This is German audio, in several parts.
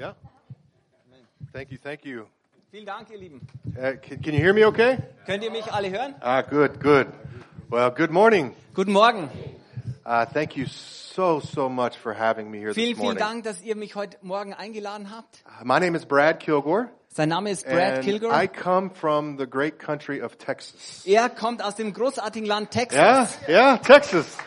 Yeah. Thank you. Thank you. Vielen Dank, ihr Lieben. Uh, can, can you hear me okay? Könnt ihr mich alle hören? Ah, good, good. Well, good morning. Guten Morgen. Uh, thank you so, so much for having me here Vielen, this vielen morning. Dank, dass ihr mich heute Morgen eingeladen habt. Uh, My name is Brad Kilgore. Sein Name ist Brad and Kilgore. I come from the great country of Texas. Er kommt aus dem großartigen Land Yeah, Texas. yeah, Texas.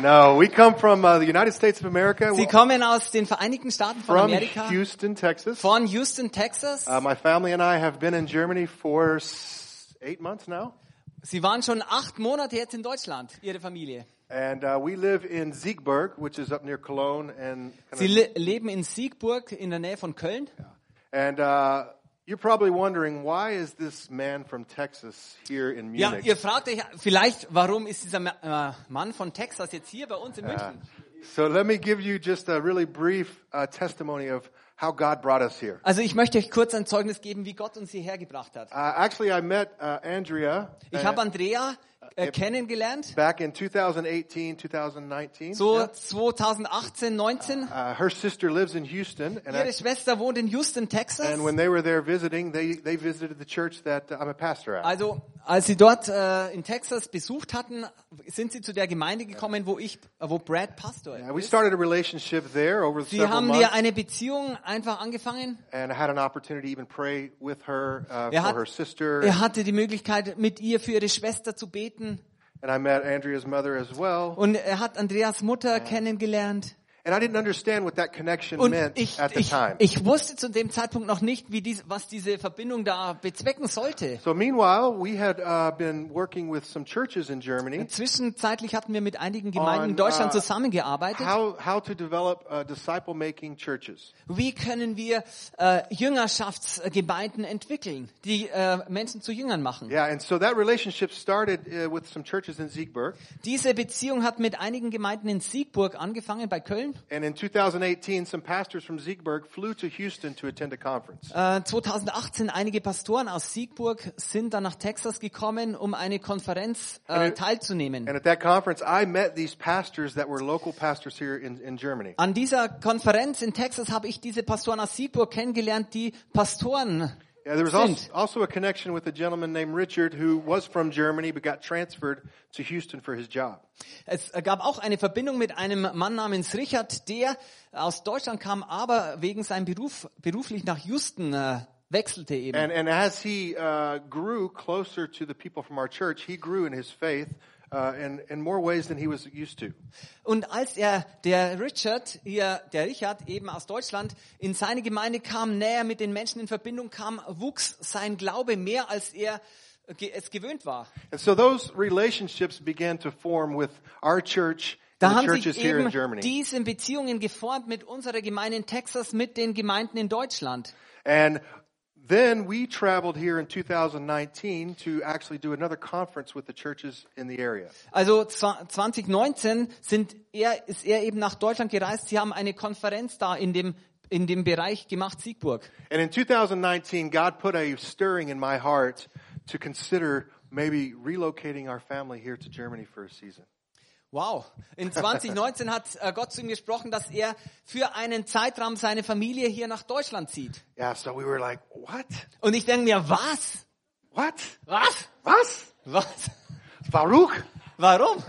No, we come from uh, the United States of America. Sie kommen aus den Vereinigten Staaten von from Amerika, Houston, Texas. von Houston, Texas. Uh, my family and I have been in Germany for eight months now. Sie waren schon acht Monate jetzt in Deutschland, Ihre Familie. And uh, we live in Siegburg, which is up near Cologne. And, Sie le leben in Siegburg in der Nähe von Köln. and uh, you're probably wondering, why is this man from Texas here in Ja, Munich? ihr fragt euch vielleicht, warum ist dieser Ma- äh, Mann von Texas jetzt hier bei uns in München? So let me give you just a really brief uh, testimony of how God brought us here. Also ich möchte euch kurz ein Zeugnis geben, wie Gott uns hierher gebracht hat. Uh, actually, I met uh, Andrea Ich uh, habe Andrea äh, kennengelernt, back in 2018, 2019. so Yeah. 2018, 19. Uh, her sister lives in Houston, and, I, Ihre Schwester wohnt in Houston, Texas. and when they were there visiting, they, they visited the church that uh, I'm a pastor at. Also als sie dort äh, in Texas besucht hatten, sind sie zu der Gemeinde gekommen, wo ich, äh, wo Brad Pastor we ist. started a relationship there over Sie haben hier eine Beziehung einfach angefangen. and I had an opportunity to even pray with her uh, Er for hat- her sister. Er hatte die Möglichkeit, mit ihr für ihre Schwester zu beten. And I met Andrea's mother as well. Und er hat Andreas Mutter kennengelernt. And I didn't understand what that connection Und meant ich, at the ich, time. ich wusste zu dem Zeitpunkt noch nicht, wie dies, was diese Verbindung da bezwecken sollte. so meanwhile, we had uh, been working with some churches in Germany Zwischenzeitlich hatten wir mit einigen Gemeinden in On, Deutschland uh, zusammengearbeitet. how how to develop uh, disciple-making churches. Wie können wir äh, Jüngerschaftsgemeinden entwickeln, die äh, Menschen zu Jüngern machen? Yeah, and so that relationship started uh, with some churches in Siegburg. Diese Beziehung hat mit einigen Gemeinden in Siegburg angefangen, bei Köln. And in 2018, some pastors from Siegburg flew to Houston to attend a conference. Äh, 2018 einige Pastoren aus Siegburg sind dann nach Texas gekommen, um eine Konferenz äh, teilzunehmen. And at that conference, I met these pastors that were local pastors here in, in Germany. An dieser Konferenz in Texas habe ich diese Pastoren aus Siegburg kennengelernt, die Pastoren Yeah, there was also, sind. also a connection with a gentleman named Richard who was from Germany but got transferred to Houston for his job. Es gab auch eine Verbindung mit einem Mann namens Richard, der aus Deutschland kam, aber wegen seinem Beruf beruflich nach Houston äh, wechselte eben. And, and as he uh, grew closer to the people from our church, he grew in his faith in, in more ways than he was used to. Und als er, der Richard, hier, der Richard eben aus Deutschland, in seine Gemeinde kam, näher mit den Menschen in Verbindung kam, wuchs sein Glaube mehr, als er ge- es gewöhnt war. And so those relationships began to form with our church Da haben sich eben diese Beziehungen geformt mit unserer Gemeinde in Texas, mit den Gemeinden in Deutschland. And then we traveled here in 2019 to actually do another conference with the churches in the area. Also 2019 sind er, ist er eben nach Deutschland gereist. Sie haben eine Konferenz da in dem, in dem Bereich gemacht, Siegburg. And in 2019, God put a stirring in my heart to consider maybe relocating our family here to Germany for a season. Wow. In 2019 hat äh, Gott zu ihm gesprochen, dass er für einen Zeitraum seine Familie hier nach Deutschland zieht. Yeah, so we were like, what? Und ich denke mir, was? What? Was? Was? Was? Baruch? Warum?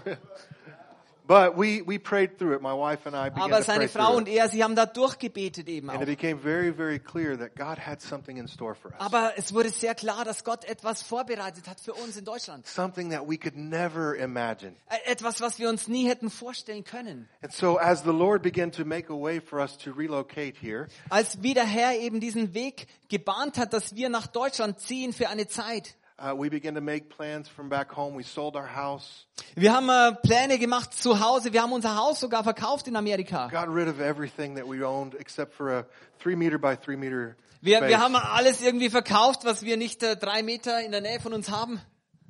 But we, we prayed through it. My wife and I began Aber to pray seine Frau und it. er, sie haben da durchgebetet eben And it auch. became very, very clear that God had something in store for us. Aber es wurde sehr klar, dass Gott etwas vorbereitet hat für uns in Deutschland. Something that we could never imagine. Etwas, was wir uns nie hätten vorstellen können. And so as the Lord began to make a way for us to relocate here, Als wie der Herr eben diesen Weg gebahnt hat, dass wir nach Deutschland ziehen für eine Zeit. Uh, we began to make plans from back home. We sold our house, Wir haben äh, Pläne gemacht zu Hause. Wir haben unser Haus sogar verkauft in Amerika. got rid of everything that we owned except for a three meter by three meter Wir, wir haben alles irgendwie verkauft, was wir nicht äh, drei Meter in der Nähe von uns haben.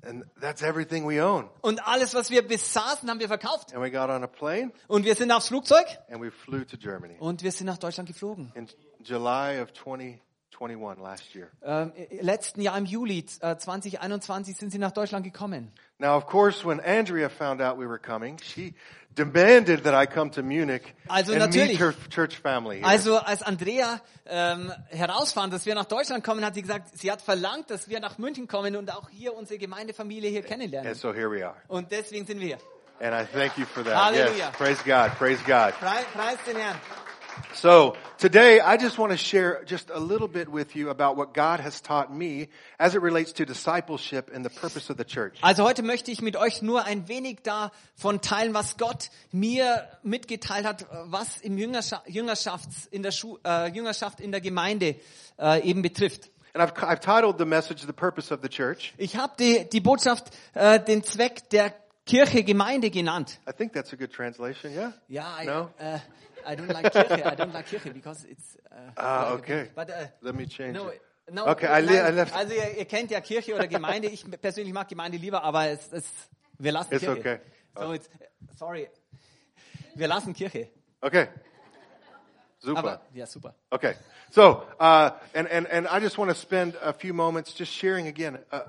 and that's everything we own. Und alles, was wir besaßen, haben wir verkauft. And we got on a plane Und wir sind aufs Flugzeug and we flew to Germany und wir sind nach Deutschland geflogen. in July of 2020. 21 last year. Ähm, letzten Jahr im Juli äh, 2021 sind sie nach Deutschland gekommen. Now, of course, when Andrea found out we were coming, she demanded that I come to Munich Also and meet her church family. Here. Also als Andrea ähm, herausfand, dass wir nach Deutschland kommen, hat sie gesagt, sie hat verlangt, dass wir nach München kommen und auch hier unsere Gemeindefamilie hier kennenlernen. and so here we are. Und deswegen sind wir. And I thank you for that. Hallelujah. Yes, praise God, praise God. Preis, preis den Herrn. So today I just want to share just a little bit with you about what God has taught me as it relates to discipleship and the purpose of the church. Also heute möchte ich mit euch nur ein wenig davon teilen, was Gott mir mitgeteilt hat, was im Jüngerschaft, Jüngerschafts, in der Schu, äh, Jüngerschaft in der Gemeinde äh, eben betrifft. And I've, I've titled the message The Purpose of the Church. Ich habe die, die Botschaft äh, den Zweck der Kirche, Gemeinde genannt. I think that's a good translation, yeah? Ja, No? äh, I don't like Kirche. I don't like Kirche because it's. Äh, Ah, okay. But, äh, Let me change no, no, Okay, I I left- also ihr, ihr kennt ja Kirche oder Gemeinde. Ich persönlich mag Gemeinde lieber, aber es, es, wir lassen It's Kirche. okay. So, it's, sorry. Wir lassen Kirche. Okay. Super. Aber ja, super. Okay. So, uh, and, and, and I just want to spend a few moments just sharing again uh,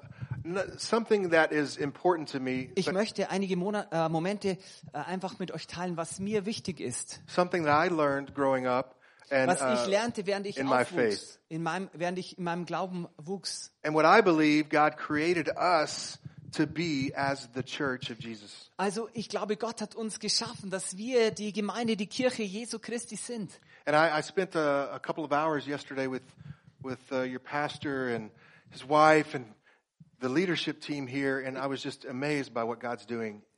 n- something that is important to me, Ich möchte einige Monat, äh, Momente äh, einfach mit euch teilen, was mir wichtig ist. something that I learned growing up and, Was ich uh, lernte, während ich in my aufwuchs. faith. In meinem, während ich in meinem Glauben wuchs. and what I believe God created us to be as the church of Jesus. Also ich glaube, Gott hat uns geschaffen, dass wir die Gemeinde, die Kirche Jesu Christi sind. And I, I spent a, a couple of hours yesterday with, with uh, your pastor and his wife and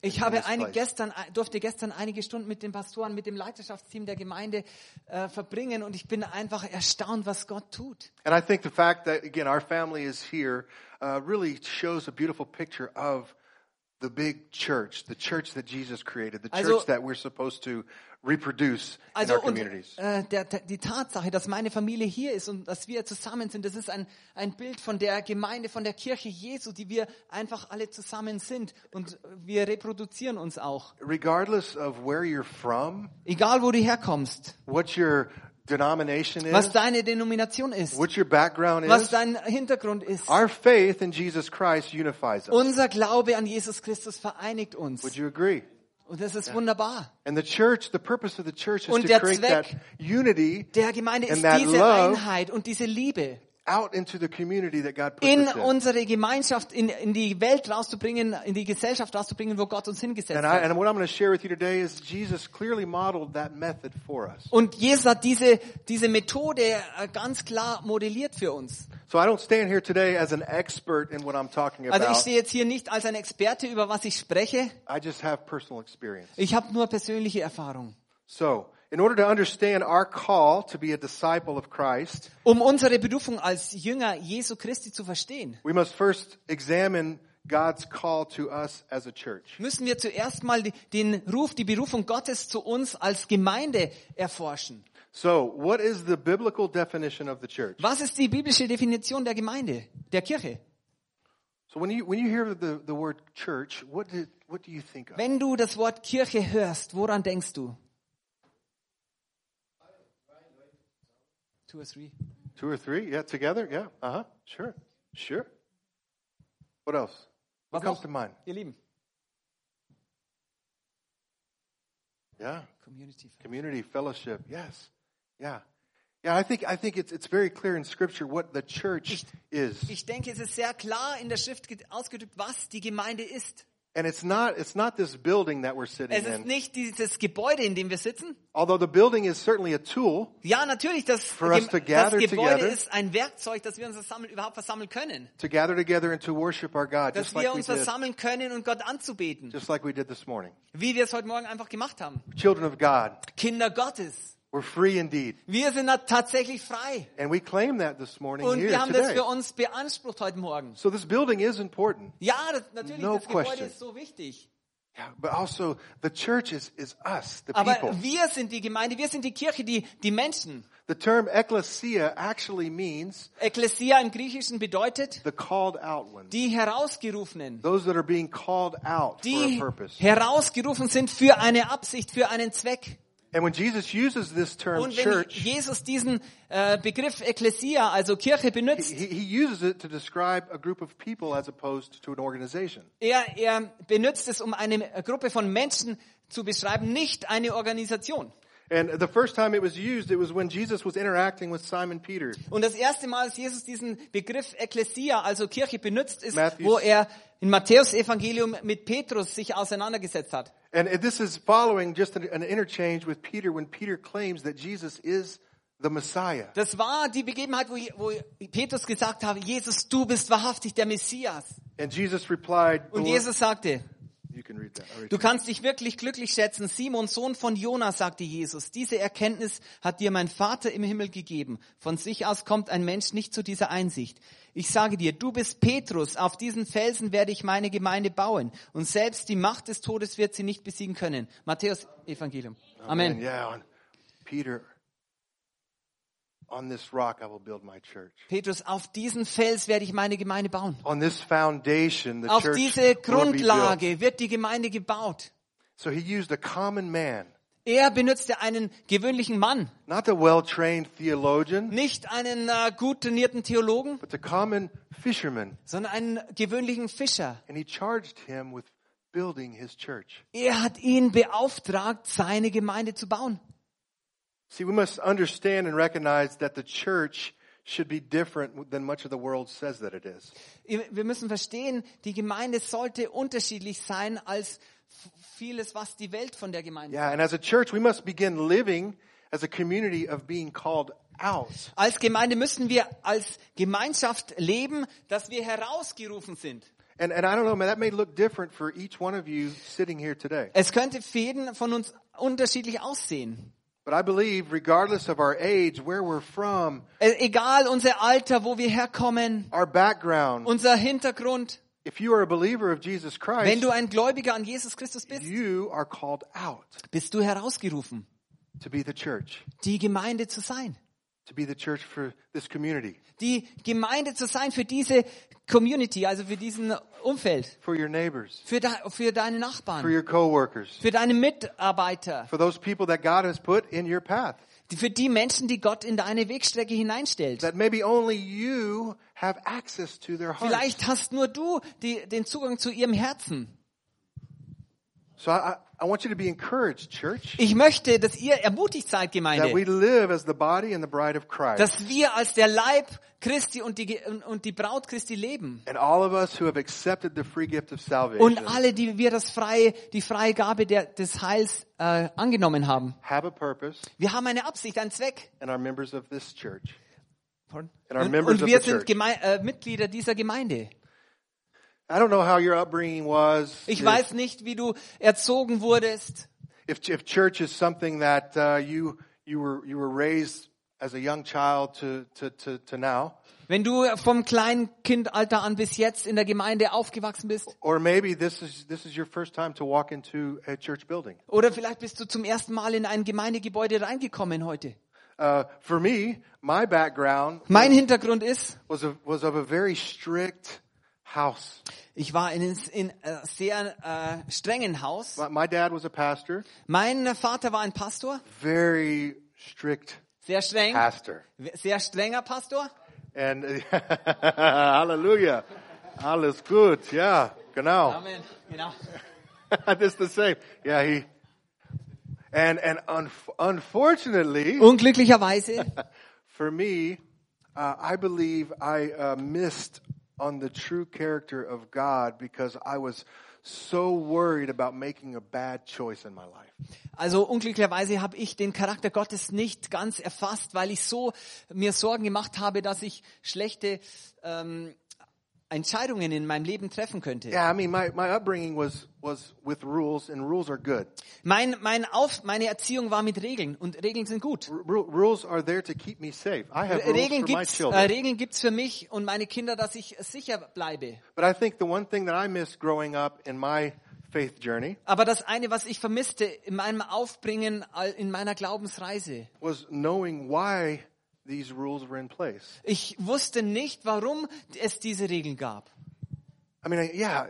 Ich in habe this eine, place. gestern, durfte gestern einige Stunden mit den Pastoren, mit dem Leiterschaftsteam der Gemeinde äh, verbringen und ich bin einfach erstaunt, was Gott tut. And I think the fact that, again, our family is here uh, really shows a beautiful picture of the big church, the church that Jesus created, the church Also- that we're supposed to reproduce in Also our und, communities. äh, der, der, die Tatsache, dass meine Familie hier ist und dass wir zusammen sind, das ist ein, ein Bild von der Gemeinde, von der Kirche Jesu, die wir einfach alle zusammen sind und wir reproduzieren uns auch. Regardless of where you're from, Egal, wo du herkommst, what your denomination is, was deine Denomination ist, what your background was is, dein Hintergrund ist. our faith in Jesus Christ unifies us. Unser Glaube an Jesus Christus vereinigt uns. Would you agree? Und das ist wunderbar. And the church, the purpose of the church is Und to der create that Zweck unity Der Gemeinde And ist that diese love Einheit und diese Liebe out into the community that God put in unsere Gemeinschaft, in, in die Welt rauszubringen, in die Gesellschaft rauszubringen, wo Gott uns hingesetzt hat. and what I'm going to share with you today is Jesus clearly modeled that method for us. Und Jesus hat diese, diese Methode äh, ganz klar modelliert für uns. So I don't stand here today as an expert in what I'm talking Also ich stehe jetzt hier nicht als ein Experte, über was ich spreche. I just have personal experience. Ich habe nur persönliche Erfahrung. So, in order to understand our call to be a disciple of Christ, Um unsere Berufung als Jünger Jesu Christi zu verstehen, we must first examine God's call to us as a church. müssen wir zuerst mal den Ruf, die Berufung Gottes zu uns als Gemeinde erforschen. So, what is the biblical definition of the church? Was ist die biblische Definition der Gemeinde, der Kirche? So, when you when you hear the, the word church, what did what do you think of? Wenn du das Wort Kirche hörst, woran denkst du? Two or three. Two or three? Yeah, together? Yeah. Uh huh. Sure. Sure. What else? What Was comes noch? to mind? Ihr Lieben. Yeah. Community. Community fellowship. Yes. Yeah. Yeah, I think I think it's it's very clear in scripture what the church is. Ich denke, es ist sehr klar in der Schrift ge- ausgedrückt, was die Gemeinde ist. And it's not it's not this building that we're sitting Es ist nicht dieses Gebäude, in dem wir sitzen. Although the building is certainly a tool, Ja, natürlich, das, For us to Gem- das gather Gebäude together. ist ein Werkzeug, das wir uns versammeln, überhaupt versammeln können. to gather together and to worship our God, Dass just wir like we uns did, versammeln können und Gott anzubeten. just like we did this morning. Wie wir es heute Morgen einfach gemacht haben. Children of God, Kinder Gottes. We're free indeed. Wir sind tatsächlich frei. And we claim that this morning Und wir haben das today. für uns beansprucht heute Morgen. So this building is important. Ja, das, natürlich, No das Gebäude question. ist so wichtig. Yeah, but also the church is, is us, the Aber people. wir sind die Gemeinde, wir sind die Kirche, die, die Menschen. The term ecclesia actually means Ekklesia im Griechischen bedeutet the called out ones. die Herausgerufenen. Those that are being called out for a Die purpose. herausgerufen sind für eine Absicht, für einen Zweck. And when Jesus uses this term Und wenn church, Jesus diesen äh, Begriff Ekklesia, also Kirche, benutzt, he, he uses it to describe a group of people as opposed to an organization. er, er benutzt es, um eine Gruppe von Menschen zu beschreiben, nicht eine Organisation. And the first time it was used, it was when Jesus was interacting with Simon Peter. Und das erste Mal, als Jesus diesen Begriff Ekklesia, also Kirche, benutzt, ist, Matthews- wo er im Matthäus-Evangelium mit Petrus sich auseinandergesetzt hat. And this is following just an, an interchange with Peter when Peter claims that Jesus is the Messiah. Das war die Begebenheit, wo, wo Petrus gesagt hat, Jesus, du bist wahrhaftig der Messias. And Jesus replied, Und Jesus sagte, du kannst dich wirklich glücklich schätzen. Simon, Sohn von Jona, sagte Jesus, diese Erkenntnis hat dir mein Vater im Himmel gegeben. Von sich aus kommt ein Mensch nicht zu dieser Einsicht. Ich sage dir, du bist Petrus, auf diesen Felsen werde ich meine Gemeinde bauen. Und selbst die Macht des Todes wird sie nicht besiegen können. Matthäus Evangelium. Amen. And yeah, Peter, on this rock I will build my church. Petrus, auf diesen Fels werde ich meine Gemeinde bauen. On this foundation, the Auf church diese will be. Grundlage wird die Gemeinde gebaut. So he used a common man, Er benutzte einen gewöhnlichen Mann, not the well-trained theologian, nicht einen äh, gut trainierten Theologen, but the common fisherman. sondern einen gewöhnlichen Fischer. And he charged him with building his church. Er hat ihn beauftragt, seine Gemeinde zu bauen. See, we must understand and recognize that the church should be different than much of the world says that it is. Wir müssen verstehen, die Gemeinde sollte unterschiedlich sein als vieles, was die Welt von der Gemeinde. Yeah, and as a church, we must begin living as a community of being called out. Als Gemeinde müssen wir als Gemeinschaft leben, dass wir herausgerufen sind. And, and I don't know, man, that may look different for each one of you sitting here today. Es könnte für jeden von uns unterschiedlich aussehen. But I believe, regardless of our age, where we're from, Äh, Egal unser Alter, wo wir herkommen, our background, unser Hintergrund, if you are a believer of Jesus wenn Christ, du ein Gläubiger an Jesus Christus bist, you are called out bist du herausgerufen, to be the church, die Gemeinde zu sein. To be the church for this community, Die Gemeinde zu sein für diese Community, also für diesen Umfeld, for your neighbors, für, de, für deine for Nachbarn, your coworkers, für deine Mitarbeiter, for those people that God has put in your path. für die Menschen, die Gott in deine Wegstrecke hineinstellt. That maybe only you have access to their hearts. Vielleicht hast nur du die, den Zugang zu ihrem Herzen. So I, I- I want you to be encouraged, church, Ich möchte, dass ihr ermutigt seid, that we Gemeinde, live as the body and the bride of Christ. dass wir als der Leib Christi und die, und- die Braut Christi leben. And all of us who have accepted the free gift of Und alle, die wir das freie, die freie Gabe der, des Heils äh, angenommen haben. have a purpose Wir haben eine Absicht, einen Zweck. and are members of this church. Und, und wir sind church. Geme äh, Mitglieder dieser Gemeinde. I don't know how your upbringing was. Ich if, weiß nicht, wie du erzogen wurdest. if, if church is something that uh, you you were you were raised as a young child to to to, to now, Wenn du vom kleinen Kindalter an bis jetzt in der Gemeinde aufgewachsen bist. or maybe this is this is your first time to walk into a church building. Oder vielleicht bist du zum ersten Mal in ein Gemeindegebäude reingekommen heute. Uh, for me, my background Mein Hintergrund ist, was a, was of a very strict house. ich war in einem in, äh, sehr äh, strengen Haus. My, dad was a pastor, Mein Vater war ein Pastor, very strict sehr streng, pastor. sehr strenger Pastor. And Hallelujah. Alles gut. Ja, genau. Amen. Genau. That's the same. Yeah, he. And and unf- unfortunately Unglücklicherweise for me, uh, I believe I uh, missed on the true character of God because I was so worried about making a bad choice in my life. Also unglücklicherweise habe ich den Charakter Gottes nicht ganz erfasst, weil ich so mir Sorgen gemacht habe, dass ich schlechte ähm, Entscheidungen in meinem Leben treffen könnte. Yeah, I mean, my, my upbringing was was with rules, and rules are good. Mein, mein Auf, meine Erziehung war mit Regeln und Regeln sind gut. R- rules are there to keep me safe. I have rules Regeln for my gibt's, äh, children. Regeln gibt's für mich und meine Kinder, dass ich sicher bleibe. But I think the one thing that I missed growing up in my faith journey Aber das eine, was ich vermisste in meinem Aufbringen, in meiner Glaubensreise, was knowing why these rules were in place. ich wusste nicht, warum es diese Regeln gab. I mean, yeah,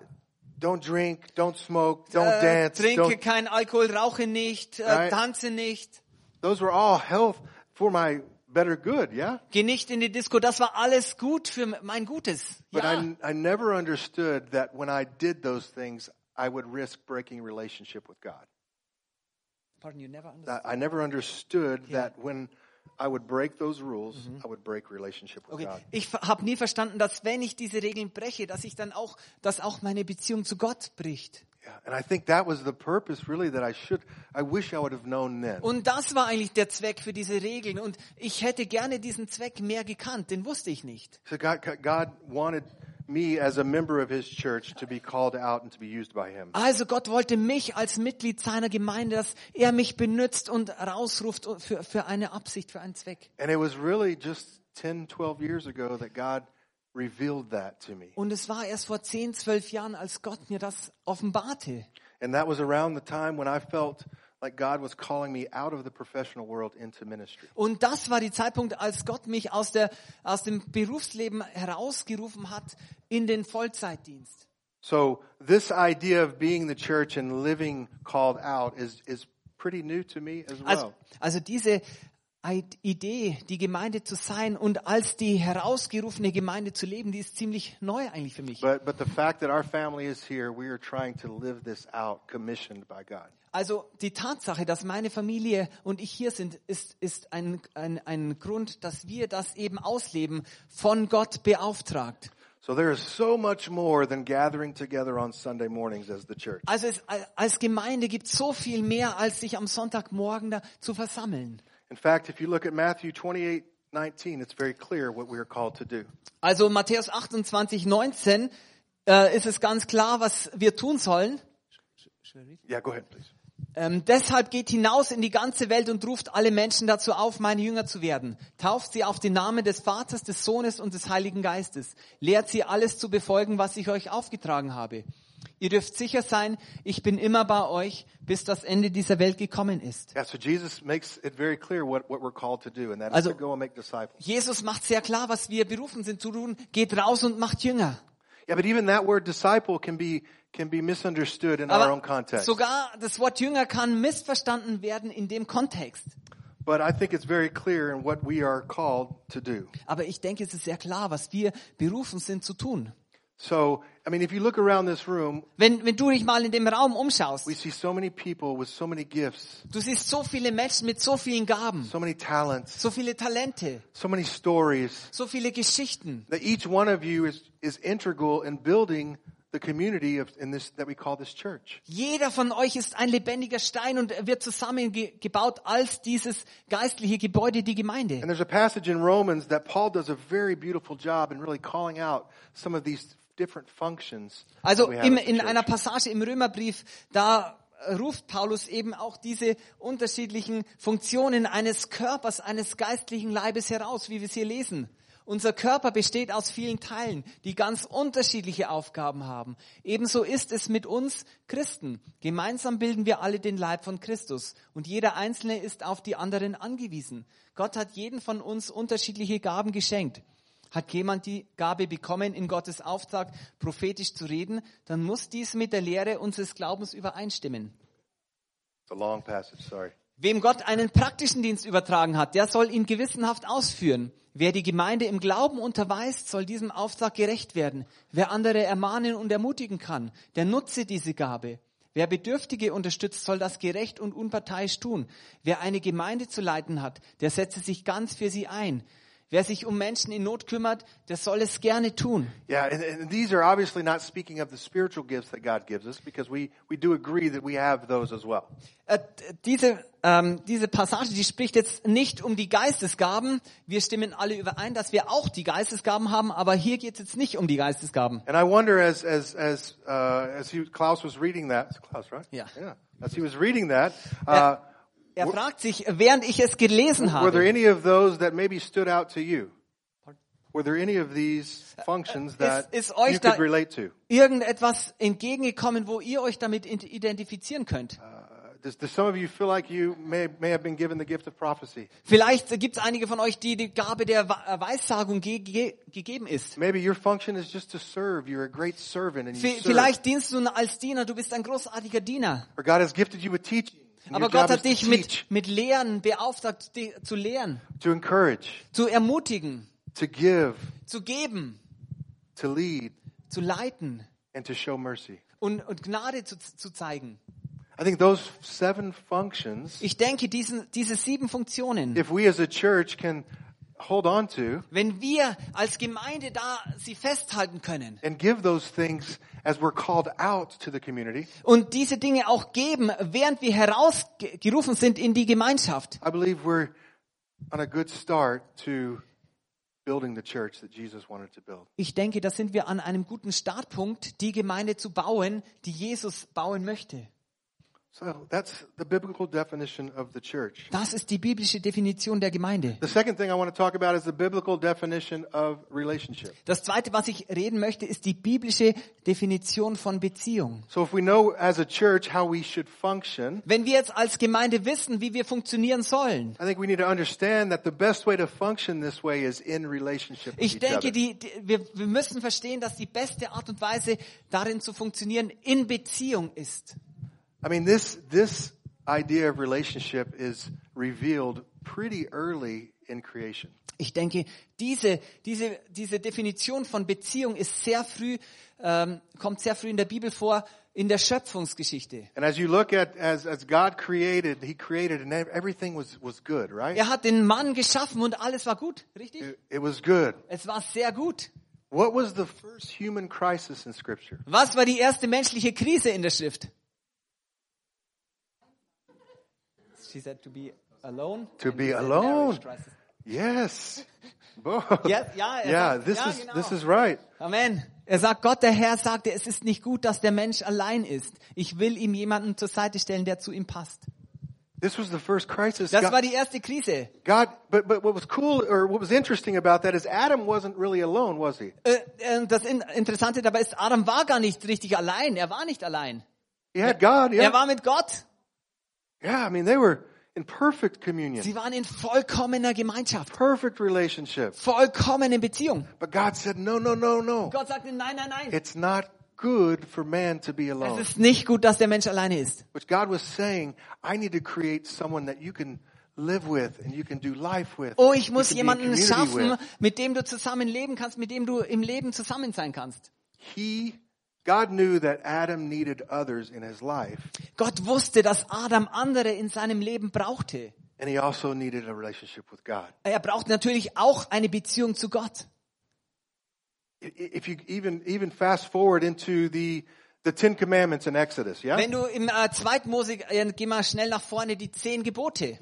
don't drink, don't smoke, äh, don't Äh, dance, trinke don't. kein Alkohol, rauche nicht, äh, Right. tanze nicht, Those were all health for my better good, yeah? geh nicht in die Disco. Das war alles gut für mein Gutes. But Ja. I, I never understood that when I did those things, I would risk breaking relationship with God. Pardon, you never understood. That I never understood that when I would break those rules, I would break relationship with Okay. God. Ich habe nie verstanden, dass wenn ich diese Regeln breche, dass ich dann auch, dass auch meine Beziehung zu Gott bricht. Und das war eigentlich der Zweck für diese Regeln. Und ich hätte gerne diesen Zweck mehr gekannt. Den wusste ich nicht. So God, God wanted me as a member of His church to be called out and to be used by Him. Also Gott wollte mich als Mitglied seiner Gemeinde, dass er mich benutzt und rausruft für, für eine Absicht, für einen Zweck. And it was really just 10, 12 years ago that God revealed that to me. Und es war erst vor 10, 12 Jahren, als Gott mir das offenbarte. And that was around the time when I felt like God was calling me out of the professional world into ministry. Und das war die Zeitpunkt, als Gott mich aus, der, aus dem Berufsleben herausgerufen hat in den Vollzeitdienst. So this idea of being the church and living called out is, is pretty new to me as well. Also, also diese Id- Idee, die Gemeinde zu sein und als die herausgerufene Gemeinde zu leben, die ist ziemlich neu eigentlich für mich. But, but the fact that our family is here, we are trying to live this out, commissioned by God. Also die Tatsache, dass meine Familie und ich hier sind, ist, ist ein, ein, ein Grund, dass wir das eben ausleben, von Gott beauftragt. So there is so much more than gathering together on Sunday mornings as the church. Also es, als Gemeinde gibt es so viel mehr, als sich am Sonntagmorgen da zu versammeln. In fact, if you look at Matthew 28, 19, it's very clear what we are called to do. Also Matthäus 28, 19 äh, ist es ganz klar, was wir tun sollen. Yeah, go ahead, please. Ähm, deshalb geht hinaus in die ganze Welt und ruft alle Menschen dazu auf, meine Jünger zu werden. Tauft sie auf den Namen des Vaters, des Sohnes und des Heiligen Geistes. Lehrt sie alles zu befolgen, was ich euch aufgetragen habe. Ihr dürft sicher sein, ich bin immer bei euch, bis das Ende dieser Welt gekommen ist. Yeah, so Jesus makes it very clear what, what we're called to do, and that is Also- to go and make disciples. Jesus macht sehr klar, was wir berufen sind zu tun. Geht raus und macht Jünger. Yeah, but even that word disciple can be can be misunderstood in our own context. sogar das Wort Jünger kann missverstanden werden in dem Kontext. But I think it's very clear in what we are called to do. Aber ich denke, es ist sehr klar, was wir berufen sind zu tun. So, I mean, if you look around this room, Wenn, wenn du dich mal in dem Raum umschaust, we see so many people with so many gifts, du siehst so viele Menschen mit so vielen Gaben, so many talents, so viele Talente, so many stories, so viele Geschichten. that each one of you is, is integral in building the community of, in this, that we call this church. Jeder von euch ist ein lebendiger Stein und wird zusammengebaut als dieses geistliche Gebäude, die Gemeinde. And there's a passage in Romans that Paul does a very beautiful job in really calling out some of these different functions. Also im, in einer Passage im Römerbrief, da ruft Paulus eben auch diese unterschiedlichen Funktionen eines Körpers, eines geistlichen Leibes heraus, wie wir es hier lesen. Unser Körper besteht aus vielen Teilen, die ganz unterschiedliche Aufgaben haben. Ebenso ist es mit uns Christen. Gemeinsam bilden wir alle den Leib von Christus und jeder Einzelne ist auf die anderen angewiesen. Gott hat jeden von uns unterschiedliche Gaben geschenkt. Hat jemand die Gabe bekommen, in Gottes Auftrag prophetisch zu reden, dann muss dies mit der Lehre unseres Glaubens übereinstimmen. It's a long passage, sorry. Wem Gott einen praktischen Dienst übertragen hat, der soll ihn gewissenhaft ausführen. Wer die Gemeinde im Glauben unterweist, soll diesem Auftrag gerecht werden. Wer andere ermahnen und ermutigen kann, der nutze diese Gabe. Wer Bedürftige unterstützt, soll das gerecht und unparteiisch tun. Wer eine Gemeinde zu leiten hat, der setze sich ganz für sie ein. Wer sich um Menschen in Not kümmert, der soll es gerne tun. Yeah, and, and these are obviously not speaking of the spiritual gifts that God gives us because we, we do agree that we have those as well. Äh, diese, ähm, diese Passage, die spricht jetzt nicht um die Geistesgaben. Wir stimmen alle überein, dass wir auch die Geistesgaben haben, aber hier geht es jetzt nicht um die Geistesgaben. And I wonder as, as, as, uh, as he, Klaus was reading that, Klaus, right? Yeah. Yeah. As he was reading that, uh, Er fragt sich, während ich es gelesen were there habe, any of those that maybe stood out to you? Were there any of these functions that ist euch you da- could relate to? irgendetwas entgegengekommen, wo ihr euch damit identifizieren könnt. does, does some of you feel like you may, may have been given the gift of prophecy? Vielleicht gibt es einige von euch, die die Gabe der äh, Weissagung ge ge gegeben ist. Maybe your function is just to serve. You're a great servant and you V serve. vielleicht dienst du als Diener, du bist ein großartiger Diener. Or God has gifted you with teaching. Aber Gott hat dich mit, mit Lehren beauftragt, zu lehren, to encourage, zu ermutigen, to give, zu geben, to lead, zu leiten and to show mercy. und, und Gnade zu, zu zeigen. I think those seven functions, Ich denke, diesen, diese sieben Funktionen, if we as a church can hold on to wenn wir als Gemeinde da sie festhalten können and give those things as we're called out to the community, und diese Dinge auch geben, während wir herausgerufen sind in die Gemeinschaft, I believe we're on a good start to building the church that Jesus wanted to build. ich denke, da sind wir an einem guten Startpunkt, die Gemeinde zu bauen, die Jesus bauen möchte. So that's the biblical definition of the church. Das ist die biblische Definition der Gemeinde. The second thing I want to talk about is the biblical definition of relationship. Das zweite, was ich reden möchte, ist die biblische Definition von Beziehung. So if we know as a church how we should function, Wenn wir jetzt als Gemeinde wissen, wie wir funktionieren sollen, I think we need to understand that the best way to function this way is in relationship with ich each other. denke, die, die, wir, wir müssen verstehen, dass die beste Art und Weise, darin zu funktionieren, in Beziehung ist. I mean, this, this idea of relationship is revealed pretty early in creation. Ich denke, diese, diese, diese Definition von Beziehung ist sehr früh, ähm, kommt sehr früh in der Bibel vor, in der Schöpfungsgeschichte. And as you look at, as, as God created, He created and everything was, was good, right? Er hat den Mann geschaffen und alles war gut, richtig? It, it was good. Es war sehr gut. What was the first human crisis in Scripture? Was war die erste menschliche Krise in der Schrift? She said to be alone. To be alone. Yes. Both. Ja, er yeah, sagt- this ja, is, genau. this is right. Amen. Er sagt, Gott, der Herr sagte, es ist nicht gut, dass der Mensch allein ist. Ich will ihm jemanden zur Seite stellen, der zu ihm passt. This was the first crisis. Das God- war die erste Krise. God, but, but what was cool or what was interesting about that is Adam wasn't really alone, was he? Äh, äh, Das In- Interessante dabei ist, Adam war gar nicht richtig allein. Er war nicht allein. He had God, Er yeah. war mit Gott. Yeah, I mean, they were in perfect communion, Sie waren in vollkommener Gemeinschaft. perfect relationship. Vollkommene Beziehung. But God said, no, no, no, no. Gott sagte, nein, nein, nein. It's not good for man to be Es alone. ist nicht gut, dass der Mensch alleine ist. Which God was saying, I need to create someone that you can live with and you can do life with. Oh, ich muss in jemanden schaffen, with. mit dem du zusammen leben kannst, mit dem du im Leben zusammen sein kannst. He, God knew that Adam needed others in his life Gott wusste, dass Adam andere in seinem Leben brauchte. and he also needed a relationship with God. Er braucht natürlich auch eine Beziehung zu Gott. If you even, even fast forward into the, the Ten Commandments in Exodus, yeah? Wenn du im äh, 2. Mose, äh, geh mal schnell nach vorne, die zehn Gebote.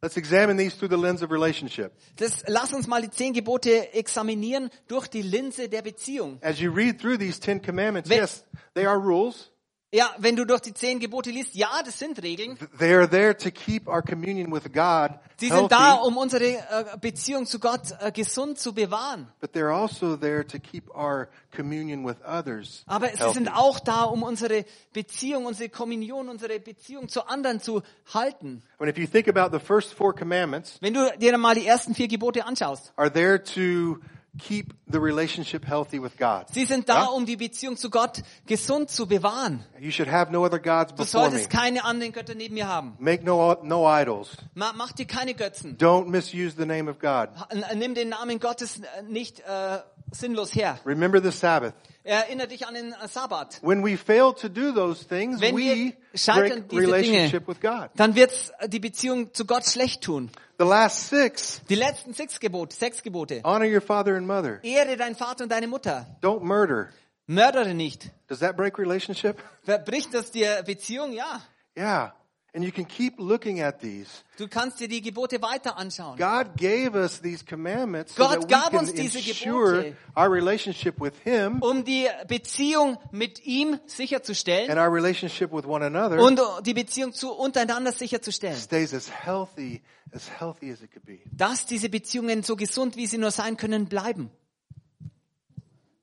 Let's examine these through the lens of relationship. Das, lass uns mal die zehn Gebote examinieren durch die Linse der Beziehung. As you read through these Ten Commandments, Wenn- yes, they are rules. Ja, wenn du durch die zehn Gebote liest, ja, das sind Regeln. They are there to keep our communion with God Sie sind da, healthy, um unsere äh, Beziehung zu Gott äh, gesund zu bewahren. but they're also there to keep our communion with others Aber sie healthy. sind auch da, um unsere Beziehung, unsere Kommunion, unsere Beziehung zu anderen zu halten. If you think about the first four commandments, Wenn du dir mal die ersten vier Gebote anschaust, are there to keep the relationship healthy with God. sie sind da, Ja? um die Beziehung zu Gott gesund zu bewahren. You should have no other gods Du before me. solltest keine anderen Götter neben mir haben. Make no no idols. Ma- Mach dir keine Götzen. Don't misuse the name of God. Nimm den Namen Gottes nicht äh, sinnlos her. Remember the Sabbath. Erinnere dich an den Sabbat. When we fail to do those things, Wenn wir we scheitern, diese Dinge, relationship with God. dann wird's die Beziehung zu Gott schlecht tun. The last six, Die letzten sechs Gebote, sechs Gebote. honor your father and mother. Ehre deinen Vater und deine Mutter. Don't murder. Mördere nicht. Does that break relationship? Verbricht das dir Beziehung? Ja. Yeah. And you can keep looking at these. Du kannst dir die Gebote weiter anschauen. God gave us these commandments so Gott that gab we uns can diese ensure Gebote. our relationship with Him Um die Beziehung mit ihm sicherzustellen and our relationship with one another und die Beziehung zu untereinander sicherzustellen. stays as healthy as healthy as it could be. Dass diese Beziehungen so gesund wie sie nur sein können bleiben.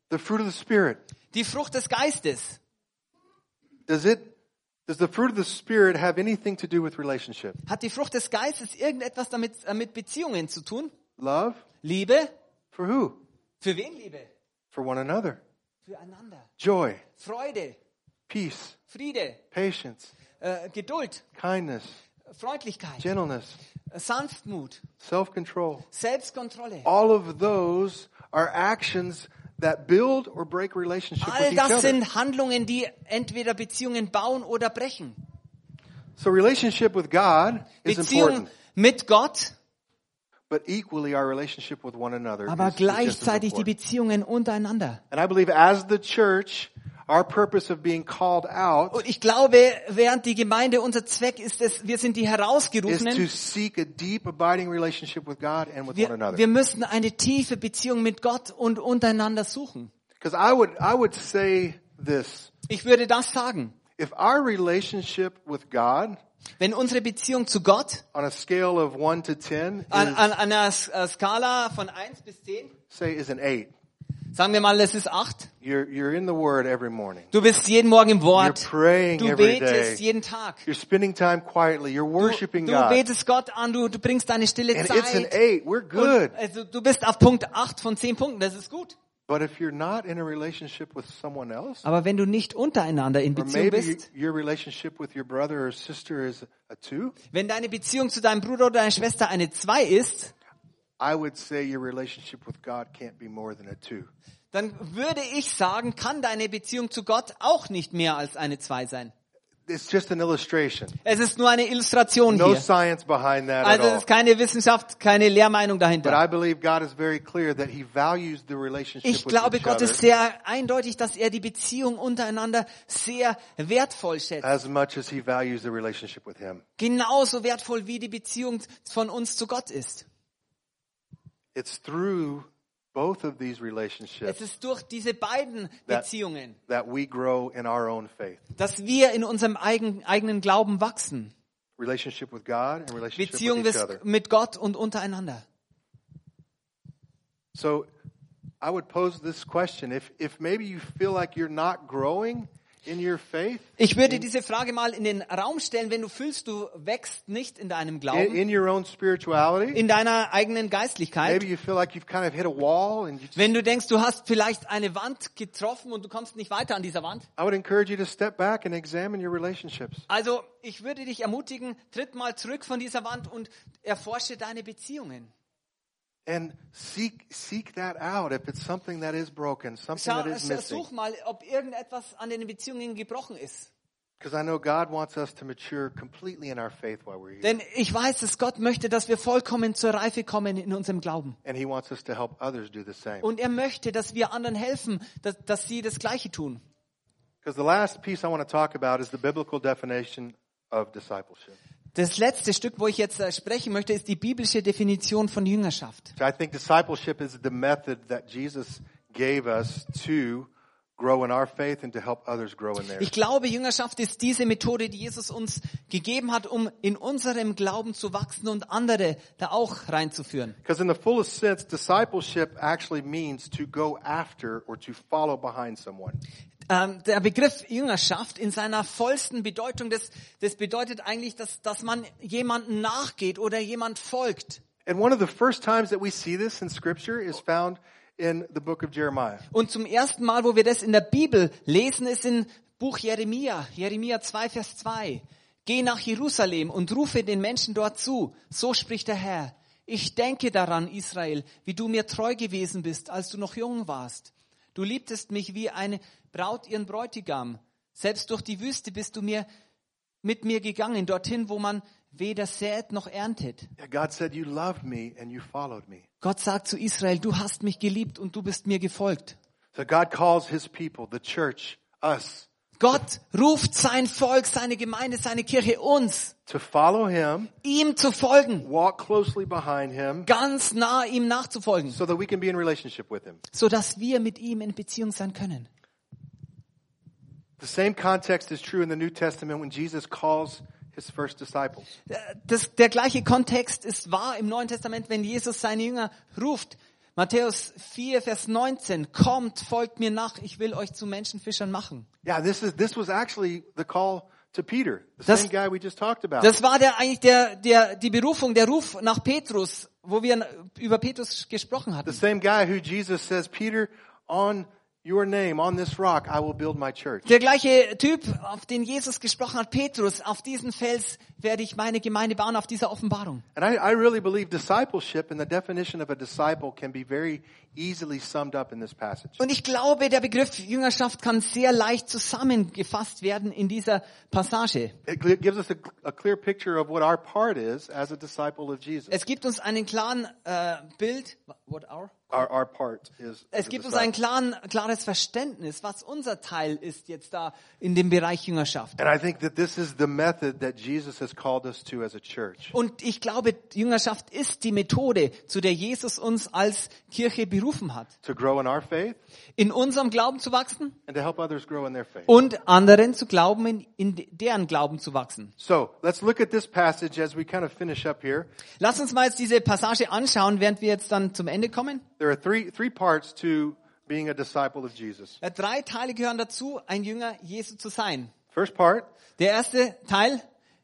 The fruit of the Spirit. Die Frucht des Geistes. Does it Does the fruit of the Spirit have anything to do with relationship? Hat die Frucht des Geistes irgendetwas damit äh, mit Beziehungen zu tun? Love? Liebe? For who? Für wen Liebe? For one another. Füreinander. Joy, Freude, peace, Friede, patience, äh, Geduld, kindness, Freundlichkeit, gentleness, äh, Sanftmut, self-control. Selbstkontrolle. All of those are actions that build or break relationship with All each das other. sind Handlungen, die entweder Beziehungen bauen oder brechen. So relationship with God is Beziehung important, mit Gott, but equally our relationship with one another aber is, is just as gleichzeitig die important. Beziehungen untereinander. And I believe as the church, our purpose of being called out Und ich glaube, während die Gemeinde unser Zweck ist es, wir sind die is to Herausgerufenen. seek a deep abiding relationship with God and with one Wir, another. wir müssen eine tiefe Beziehung mit Gott und untereinander suchen. Because I would, I would say this. Ich würde das sagen. If our relationship with God Wenn unsere Beziehung zu Gott on a scale of 1 to 10 an, is, an einer Skala von 1 bis 10, say, is an 8, sagen wir mal, es ist 8. you're, you're in the Word every morning. Du bist jeden Morgen im Wort. You're praying Du every betest day. jeden Tag. You're spending time quietly. You're Du, worshiping du God. betest Gott an, du, du bringst deine stille And it's an Zeit. 8. We're good. Und, also, du bist auf Punkt 8 von 10 Punkten, das ist gut. But if you're not in a relationship with someone else, Aber wenn du nicht untereinander in Beziehung bist, your relationship with your brother or sister is a 2, wenn deine Beziehung zu deinem Bruder oder deiner Schwester eine 2 ist, I would say your relationship with God can't be more than a 2. dann würde ich sagen, kann deine Beziehung zu Gott auch nicht mehr als eine 2 sein. It's just an illustration. Es ist nur eine Illustration No hier. science behind that at Also es ist keine Wissenschaft, keine Lehrmeinung But dahinter. I believe God is very clear that He values the relationship Ich glaube, Gott other ist sehr eindeutig, dass er die Beziehung untereinander sehr wertvoll schätzt. as much as He values the relationship with Him. Genauso wertvoll wie die Beziehung von uns zu Gott ist. It's through both of these Es relationships ist durch diese beiden That- Beziehungen, that we grow in our own faith. dass wir in unserem eigen, eigenen Glauben wachsen. Relationship with God and relationship Beziehung with each other. mit Gott und untereinander. So I would pose this question. If, if maybe you feel like you're not growing in your faith, Ich würde diese Frage mal in den Raum stellen, wenn du fühlst, du wächst nicht in deinem in, Glauben, in your own spirituality, in deiner eigenen Geistlichkeit. maybe you feel like you've kind of hit a wall and you just, Wenn du denkst, du hast vielleicht eine Wand getroffen und du kommst nicht weiter an dieser Wand. I would encourage you to step back and examine your relationships. Also, ich würde dich ermutigen, tritt mal zurück von dieser Wand und erforsche deine Beziehungen. And seek, seek that out if it's something that is broken, something Schau, that is missing. such mal, ob irgendetwas an den Beziehungen gebrochen ist. Because I know God wants us to mature completely in our faith while we're here. Denn ich weiß, dass Gott möchte, dass wir vollkommen zur Reife kommen in unserem Glauben. And He wants us to help others do the same. Und er möchte, dass wir anderen helfen, dass, dass sie das Gleiche tun. Because the last piece I want to talk about is the biblical definition of discipleship. Das letzte Stück, wo ich jetzt äh, sprechen möchte, ist die biblische Definition von Jüngerschaft. So I think discipleship is the method that Jesus gave us to grow in our faith and to help others grow in theirs. Ich glaube, Jüngerschaft ist diese Methode, die Jesus uns gegeben hat, um in unserem Glauben zu wachsen und andere da auch reinzuführen. Because in the fullest sense, discipleship actually means to go after or to follow behind someone. Ähm, der Begriff Jüngerschaft in seiner vollsten Bedeutung, das, das bedeutet eigentlich, dass, dass man jemanden nachgeht oder jemand folgt. And one of the first times that we see this in scripture is found in the book of Jeremiah. Und zum ersten Mal, wo wir das in der Bibel lesen, ist in Buch Jeremia, Jeremia 2, Vers 2. Geh nach Jerusalem und rufe den Menschen dort zu. So spricht der Herr. Ich denke daran, Israel, wie du mir treu gewesen bist, als du noch jung warst. Du liebtest mich wie eine Braut ihren Bräutigam. Selbst durch die Wüste bist du mir mit mir gegangen, dorthin, wo man weder sät noch erntet. Gott sagt zu Israel, du hast mich geliebt und du bist mir gefolgt. So God calls his people, the church, us, Gott ruft sein Volk, seine Gemeinde, seine Kirche, uns, to follow him, ihm zu folgen, walk closely behind him, ganz nah ihm nachzufolgen, so that we can be in relationship with him. so dass wir mit ihm in Beziehung sein können. The same context is true in the New Testament when Jesus calls his first disciples. Das, der gleiche Kontext ist wahr im Neuen Testament, wenn Jesus seine Jünger ruft. Matthäus 4, Vers 19, kommt, folgt mir nach, ich will euch zu Menschenfischern machen. Yeah, this is this was actually the call to Peter, the Das- same guy we just talked about. Das war der eigentlich der, der, die Berufung, der Ruf nach Petrus, wo wir über Petrus gesprochen The hatten. same guy who Jesus says, Peter, on your name, on this rock, I will build my church. Der gleiche Typ, auf den Jesus gesprochen hat, Petrus, auf diesen Fels werde ich meine Gemeinde bauen, auf dieser Offenbarung. And I, I really believe discipleship and the definition of a disciple can be very easily summed up in this passage. Und ich glaube, der Begriff Jüngerschaft kann sehr leicht zusammengefasst werden in dieser Passage. It gives us a, a clear picture of what our part is as a disciple of Jesus. Es gibt uns einen klaren äh, Bild, what our? Our, our part is. Es gibt uns ein klaren, klares Verständnis, was unser Teil ist jetzt da in dem Bereich Jüngerschaft. And I think that this is the method that Jesus has called us to as a church. Und ich glaube, Jüngerschaft ist die Methode, zu der Jesus uns als Kirche berufen hat. To grow in our faith In unserem Glauben zu wachsen and to help others grow in their faith. und anderen zu glauben, in, in deren Glauben zu wachsen. So let's look at this passage as we kind of finish up here. Lass uns mal jetzt diese Passage anschauen, während wir jetzt dann zum Ende kommen. There are three, three parts to being a disciple of Jesus. Äh, Drei Teile gehören dazu, ein Jünger Jesu zu sein. First part, Der erste Teil,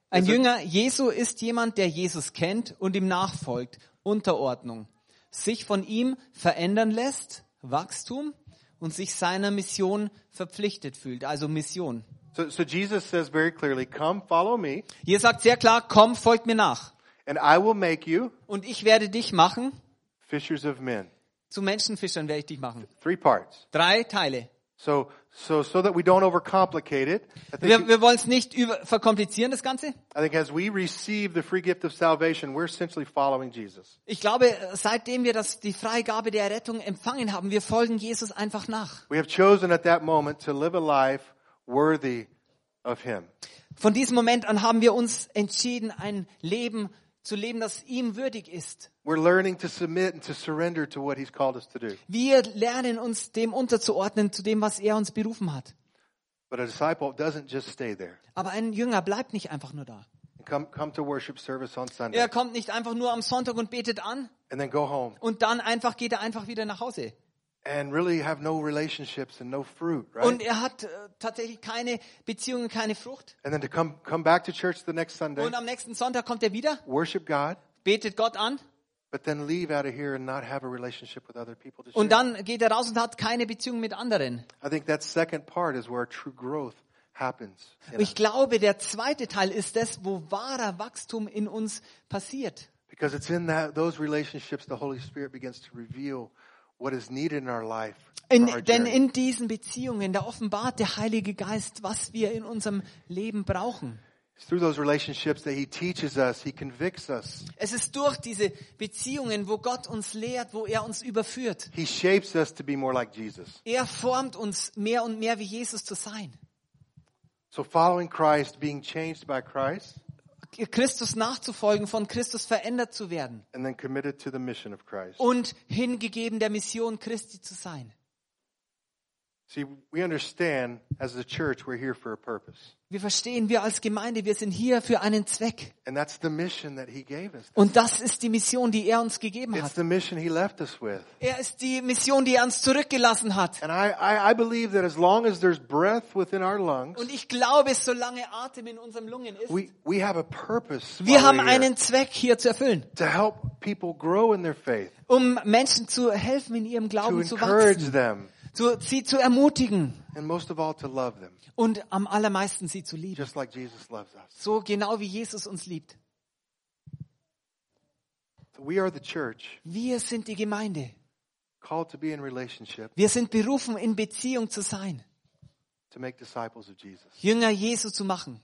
ein Jünger Jesu ist jemand, der Jesus kennt und ihm nachfolgt. Unterordnung. Sich von ihm verändern lässt, Wachstum und sich seiner Mission verpflichtet fühlt, also Mission. so, so Jesus says very clearly, come follow me Hier sagt sehr klar, komm, folgt mir nach. and I will make you Und ich werde dich machen, fishers of men. Zu Menschenfischern werde ich dich machen. Three parts. Drei Teile. So, so, so that we don't overcomplicate it, Wir, wir wollen es nicht über, verkomplizieren, das Ganze. I think as we receive the free gift of salvation, we're essentially following Jesus. Ich glaube, seitdem wir das, die Freigabe der Rettung empfangen haben, wir folgen Jesus einfach nach. We have chosen at that moment to live a life worthy of Him. Von diesem Moment an haben wir uns entschieden, ein Leben zu leben, das ihm würdig ist. Wir lernen uns dem unterzuordnen, zu dem, was er uns berufen hat. But a disciple doesn't just stay there. Aber ein Jünger bleibt nicht einfach nur da. Er kommt nicht einfach nur am Sonntag und betet an and then go home und dann einfach geht er einfach wieder nach Hause. And really have no relationships and no fruit, right? Und er hat äh, tatsächlich keine Beziehungen, keine Frucht. and then to come, come back to church the next Sunday, Und am nächsten Sonntag kommt er wieder, worship God, betet Gott an but then leave out of here and not have a relationship with other people to share. und dann geht er raus und hat keine Beziehung mit anderen. I think that second part is where true growth happens. Ich glaube, der zweite Teil ist das, wo wahrer Wachstum in uns passiert. Because it's in that, those relationships the Holy Spirit begins to reveal in denn in diesen Beziehungen, da offenbart der Heilige Geist, was wir in unserem Leben brauchen. It's through those relationships that He teaches us, He convicts us, Es ist durch diese Beziehungen, wo Gott uns lehrt, wo er uns überführt. He shapes us to be more like Jesus. Er formt uns mehr und mehr wie Jesus zu sein. So following Christ, being changed by Christ, Christus nachzufolgen, von Christus verändert zu werden and then committed to the mission of Christ. und hingegeben der Mission Christi zu sein. See, we understand as a church we're here for a purpose. Wir verstehen, wir als Gemeinde, wir sind hier für einen Zweck. And that's the mission that He gave us. Und das ist die Mission, die er uns gegeben It's hat. the mission He left us with. Er ist die Mission, die er uns zurückgelassen hat. And I, I, I believe that as long as there's breath within our lungs, Und ich glaube, solange Atem in unseren Lungen ist, wir haben einen Zweck hier zu erfüllen, to help people grow in their faith, um Menschen zu helfen, in ihrem Glauben zu wachsen, zu, sie zu ermutigen and most of all to love them, und am allermeisten sie zu lieben. just like Jesus loves us. So genau wie Jesus uns liebt. So we are the church, Wir sind die Gemeinde. called to be in relationship, Wir sind berufen, in Beziehung zu sein, to make disciples of Jesus. Jünger Jesu zu machen.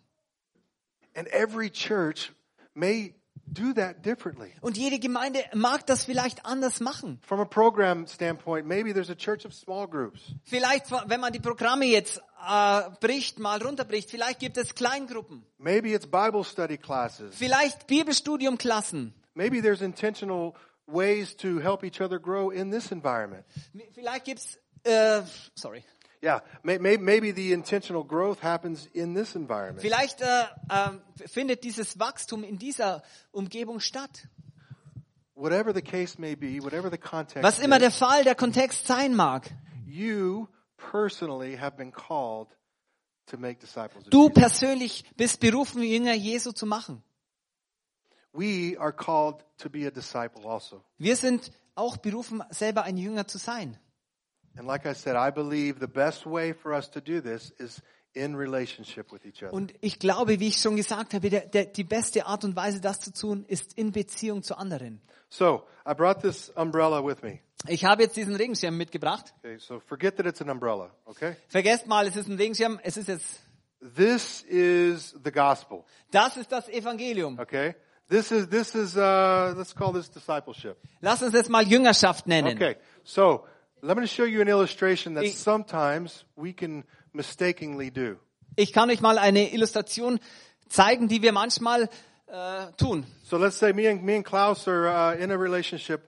And every church may do that differently. Und jede Gemeinde mag das vielleicht anders machen. From a program standpoint, maybe there's a church of small groups. Vielleicht, wenn man die Programme jetzt äh, bricht, mal runterbricht, vielleicht gibt es Kleingruppen, Maybe it's Bible study classes. vielleicht Bibelstudiumklassen, Maybe there's intentional ways to help each other grow in this environment. vielleicht gibt's, äh, sorry, Yeah, may, may, maybe the intentional growth happens in this environment. vielleicht äh, äh, findet dieses Wachstum in dieser Umgebung statt. Whatever the case may be, whatever the context Was immer der Fall, der Kontext sein mag. you personally have been called to make disciples Du persönlich bist berufen, Jünger Jesu zu machen. We are called to be a disciple also. Wir sind auch berufen, selber ein Jünger zu sein. And like I said, I believe the best way for us to do this is in relationship with each other. Und ich glaube, wie ich schon gesagt habe, der, der, die beste Art und Weise, das zu tun, ist in Beziehung zu anderen. So I brought this umbrella with me. Ich habe jetzt diesen Regenschirm mitgebracht. Okay, so forget that it's an umbrella, okay? Vergesst mal, es ist ein Regenschirm. Es ist jetzt, This is the gospel, das ist das Evangelium. okay? This is, this is, uh, let's call this discipleship. Lass uns jetzt mal Jüngerschaft nennen. Okay, so let me show you an illustration that Ich- sometimes we can mistakenly do. Ich kann euch mal eine Illustration zeigen, die wir manchmal äh, tun. So let's say me and, me and Klaus are uh, in a relationship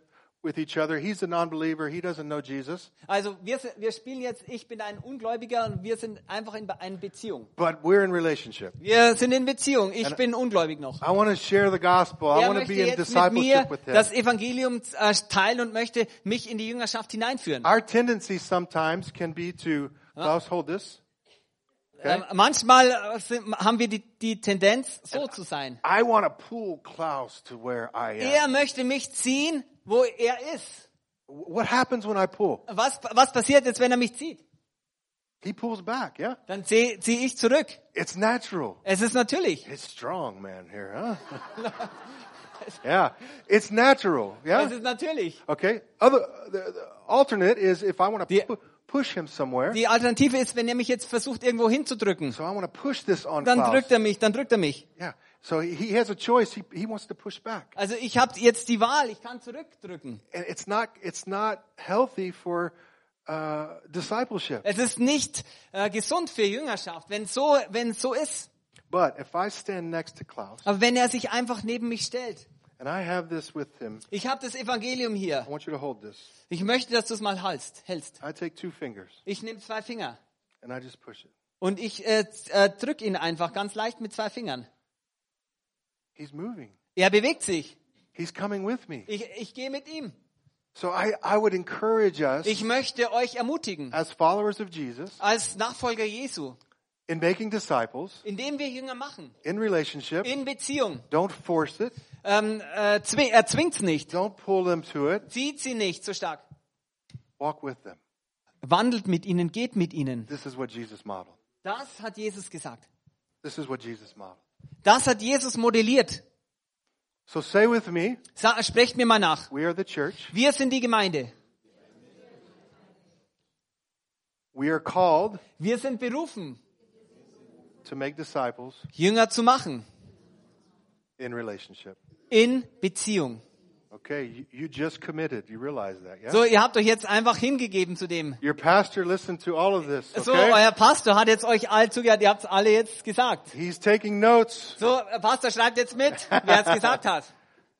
with each other. He's a non-believer. He doesn't know Jesus, Also wir, wir spielen jetzt, ich bin ein Ungläubiger und wir sind einfach in einer Beziehung. but we're in relationship. Wir sind in Beziehung. Ich bin ungläubig noch. I want to share the gospel. I want to möchte be in jetzt mit discipleship mir with him. das Evangelium äh, teilen und möchte mich in die Jüngerschaft hineinführen. Our tendency sometimes can be to, Klaus, hold this. Ähm, manchmal äh, sind, haben wir die, die Tendenz, so zu sein. I want to pull Klaus to where I am. Er möchte mich ziehen, wo er ist. What happens when I pull? Was, was passiert jetzt, wenn er mich zieht? He pulls back, yeah? Dann ziehe zieh ich zurück. It's natural. Es ist natürlich. It's strong, man, here, huh? yeah, it's natural, Es yeah? ist natürlich. Okay. Other, the, the alternate is if I want to push him somewhere, Die Alternative ist, wenn er mich jetzt versucht, irgendwo hinzudrücken. so I want to push this on Dann drückt er mich, dann drückt er mich. Yeah. So he has a choice. He, he wants to push back. Also ich habe jetzt die Wahl, ich kann zurückdrücken. And it's not, it's not healthy for uh, discipleship. Es ist nicht äh, gesund für Jüngerschaft, wenn so, wenn so ist. But if I stand next to Klaus Aber wenn er sich einfach neben mich stellt. and I have this with him, Ich habe das Evangelium hier. I want you to hold this. Ich möchte, dass du es mal hältst. hältst. I take two fingers Ich nehme zwei Finger and I just push it. und ich äh, äh, drück ihn einfach ganz leicht mit zwei Fingern. He's moving. Er bewegt sich. He's coming with me. Ich, ich gehe mit ihm. So I, I would encourage us Ich möchte euch ermutigen, as followers of Jesus als Nachfolger Jesu, in making disciples, indem wir Jünger machen, in relationship. in Beziehung. Don't force it. Ähm, äh, zwing, er zwingt's nicht. Don't pull them to it. Zieht sie nicht so stark. Walk with them. Wandelt mit ihnen, geht mit ihnen. This is what Jesus modeled. Das hat Jesus gesagt. This is what Jesus modeled. Das hat Jesus modelliert. So say with me, Sa sprecht mir mal nach. we are the church. Wir sind die Gemeinde. We are called Wir sind berufen, to make disciples Jünger zu machen. in relationship. In Beziehung. Okay, you, just committed. You realize that, yeah? So, ihr habt euch jetzt einfach hingegeben zu dem. Your pastor listened to all of this, So, okay? euer Pastor hat jetzt euch all zugehört, ihr habt es alle jetzt gesagt. He's taking notes. So, Pastor schreibt jetzt mit, wer es gesagt hat.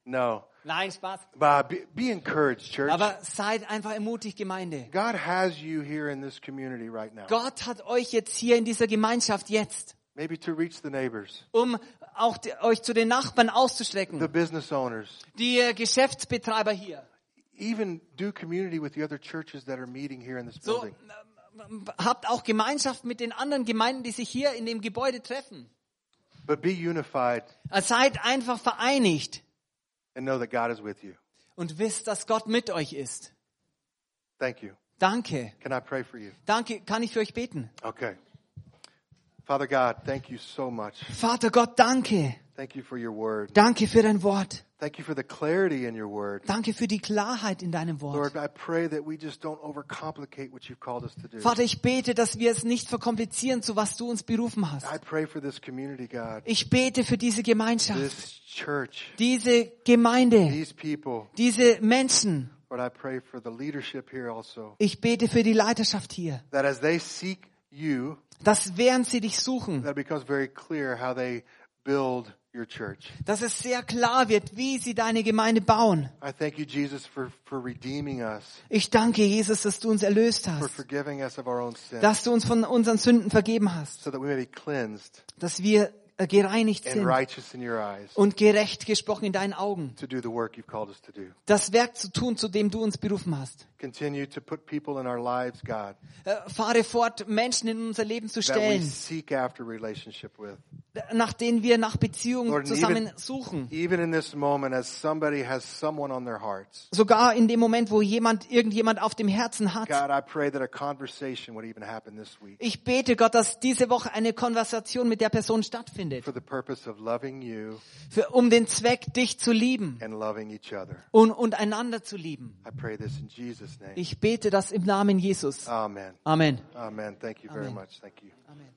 No. Nein, Spaß. But be, be encouraged, church. Aber seid einfach ermutigt, Gemeinde. God has you here in this community right now. Gott hat euch jetzt hier in dieser Gemeinschaft jetzt, Maybe to reach the neighbors, um auch die, euch zu den Nachbarn the auszustrecken. business owners, Die äh, Geschäftsbetreiber hier. even do community with the other churches that are meeting here in this So, building. ähm, habt auch Gemeinschaft mit den anderen Gemeinden, die sich hier in dem Gebäude treffen. But be unified Äh, Seid einfach vereinigt and know that God is with you. und wisst, dass Gott mit euch ist. Thank you. Danke. Can I pray for you? Danke. Kann ich für euch beten? Okay. Father God, thank you so much. Vater Gott, danke. Thank you for your word. Danke für dein Wort. Thank you for the clarity in your word. Danke für die Klarheit in deinem Wort. Lord, I pray that we just don't overcomplicate what you've called us to do. Vater, ich bete, dass wir es nicht verkomplizieren, zu was du uns berufen hast. I pray for this community, God, Ich bete für diese Gemeinschaft, this church, diese Gemeinde, these people. diese Menschen. Lord, I pray for the leadership here also, Ich bete für die Leiterschaft hier, that as they seek you, dass während sie dich suchen, that becomes very clear how they build your church. dass es sehr klar wird, wie sie deine Gemeinde bauen. I thank you, Jesus, for, for redeeming us, Ich danke Jesus, dass du uns erlöst for hast, forgiving us of our own sin, dass du uns von unseren Sünden vergeben hast, so that we may be cleansed dass wir gereinigt and sind und gerecht gesprochen in deinen Augen. Das Werk zu tun, zu dem du uns berufen hast. Lives, God, Äh, Fahre fort, Menschen in unser Leben zu stellen, nach denen wir nach Beziehungen Lord, zusammen even- suchen. Even moment, hearts, Sogar in dem Moment, wo jemand irgendjemand auf dem Herzen hat. God, Ich bete Gott, dass diese Woche eine Konversation mit der Person stattfindet, for the purpose of loving you für, um den Zweck, dich zu lieben and loving each other. und, und einander zu lieben. I pray this in Jesus' name. Ich bete das im Namen Jesus. Amen. Amen. Amen. Thank you very Amen. much. Thank you. Amen.